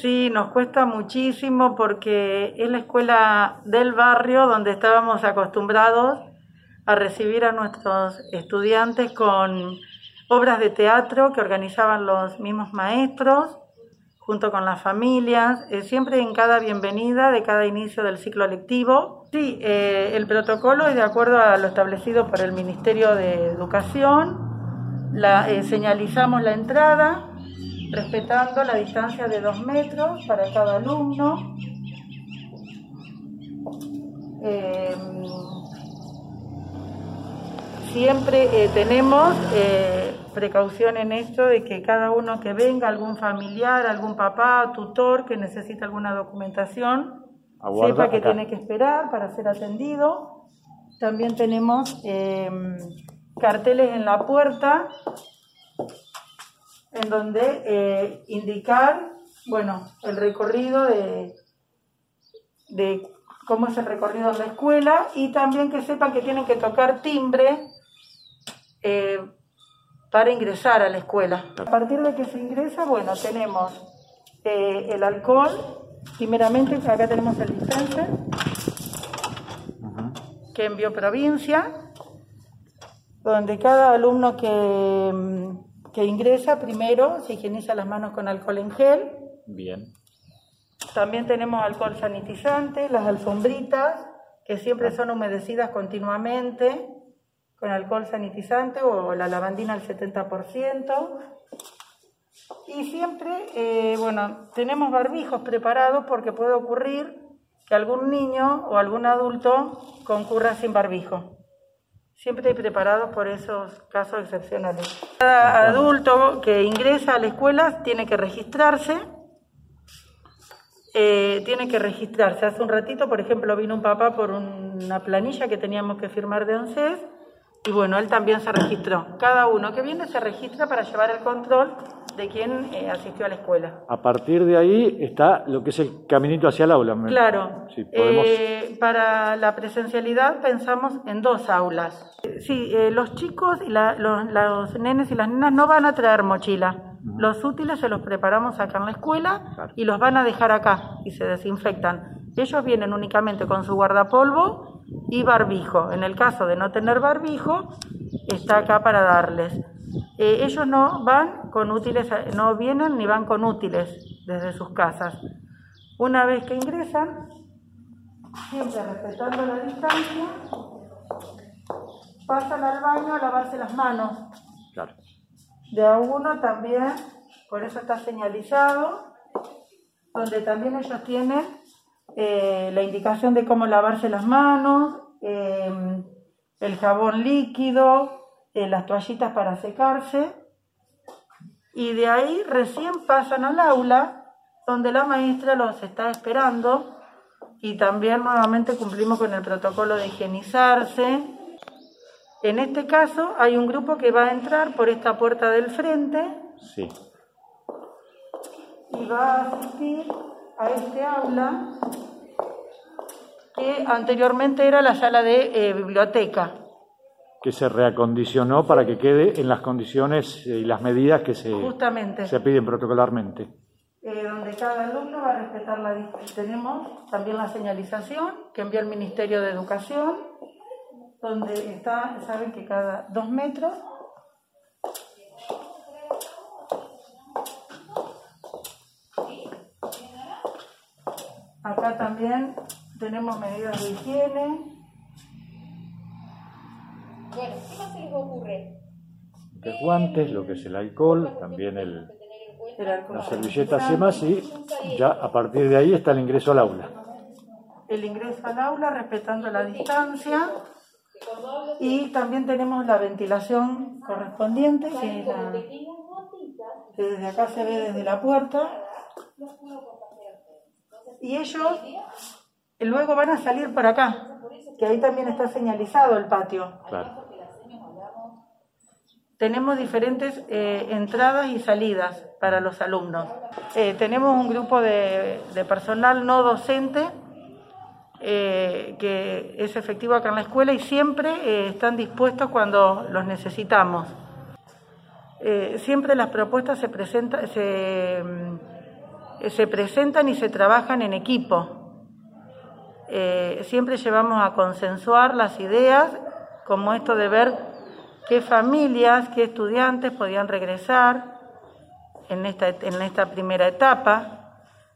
Sí, nos cuesta muchísimo porque es la escuela del barrio donde estábamos acostumbrados a recibir a nuestros estudiantes con obras de teatro que organizaban los mismos maestros junto con las familias, eh, siempre en cada bienvenida de cada inicio del ciclo lectivo. Sí, eh, el protocolo es de acuerdo a lo establecido por el Ministerio de Educación. La, eh, señalizamos la entrada respetando la distancia de dos metros para cada alumno. siempre tenemos precaución en esto de que cada uno que venga, algún familiar, algún papá, tutor que necesita alguna documentación, sepa que tiene que esperar para ser atendido. También tenemos em, carteles en la puerta en donde eh, indicar, bueno, el recorrido de, de cómo es el recorrido de la escuela y también que sepan que tienen que tocar timbre eh, para ingresar a la escuela. A partir de que se ingresa, bueno, tenemos eh, el alcohol, primeramente acá tenemos el dispenser, que envió provincia, donde cada alumno que, mm, que ingresa primero se higieniza las manos con alcohol en gel. Bien. También tenemos alcohol sanitizante, las alfombritas, que siempre son humedecidas continuamente con alcohol sanitizante o la lavandina al 70%. Y siempre, eh, bueno, tenemos barbijos preparados porque puede ocurrir que algún niño o algún adulto concurra sin barbijo. Siempre preparados por esos casos excepcionales. Cada adulto que ingresa a la escuela tiene que registrarse. Eh, tiene que registrarse. Hace un ratito, por ejemplo, vino un papá por una planilla que teníamos que firmar de ANSES y bueno, él también se registró. Cada uno que viene se registra para llevar el control de quien eh, asistió a la escuela. A partir de ahí está lo que es el caminito hacia el aula. Claro. Eh, para la presencialidad pensamos en dos aulas. Sí, eh, los chicos y los, nenes y las nenas no van a traer mochila. Los útiles se los preparamos acá en la escuela y los van a dejar acá y se desinfectan. Ellos vienen únicamente con su guardapolvo y barbijo. En el caso de no tener barbijo, está acá para darles. Eh, ellos no van con útiles, no vienen ni van con útiles desde sus casas. Una vez que ingresan, siempre respetando la distancia, pasan al baño a lavarse las manos. De a uno también, por eso está señalizado, donde también ellos tienen eh, la indicación de cómo lavarse las manos, eh, el jabón líquido, eh, las toallitas para secarse. Y de ahí recién pasan al aula, donde la maestra los está esperando. Y también nuevamente cumplimos con el protocolo de higienizarse. En este caso hay un grupo que va a entrar por esta puerta del frente. Sí. Y va a asistir a este aula que anteriormente era la sala de eh, biblioteca. Que se reacondicionó para que quede en las condiciones y las medidas que se, Justamente. se piden protocolarmente. Eh, donde cada alumno va a respetar la. Tenemos también la señalización que envía el Ministerio de Educación, donde está, saben que cada dos metros Acá también tenemos medidas de higiene. Bueno, ¿qué más se les ocurre? De guantes, lo que es el alcohol, también el, las servilletas y demás, y ya a partir de ahí está el ingreso al aula. El ingreso al aula respetando la distancia. Y también tenemos la ventilación correspondiente, que, que desde acá se ve desde la puerta y ellos luego van a salir por acá, que ahí también está señalizado el patio. Tenemos diferentes eh, entradas y salidas para los alumnos. Eh, tenemos un grupo de, personal no docente eh, que es efectivo acá en la escuela y siempre están dispuestos cuando los necesitamos. siempre las propuestas se presentan, se eh, se presentan y se trabajan en equipo. Eh, siempre llevamos a consensuar las ideas, como esto de ver qué familias, qué estudiantes podían regresar en esta, en esta primera etapa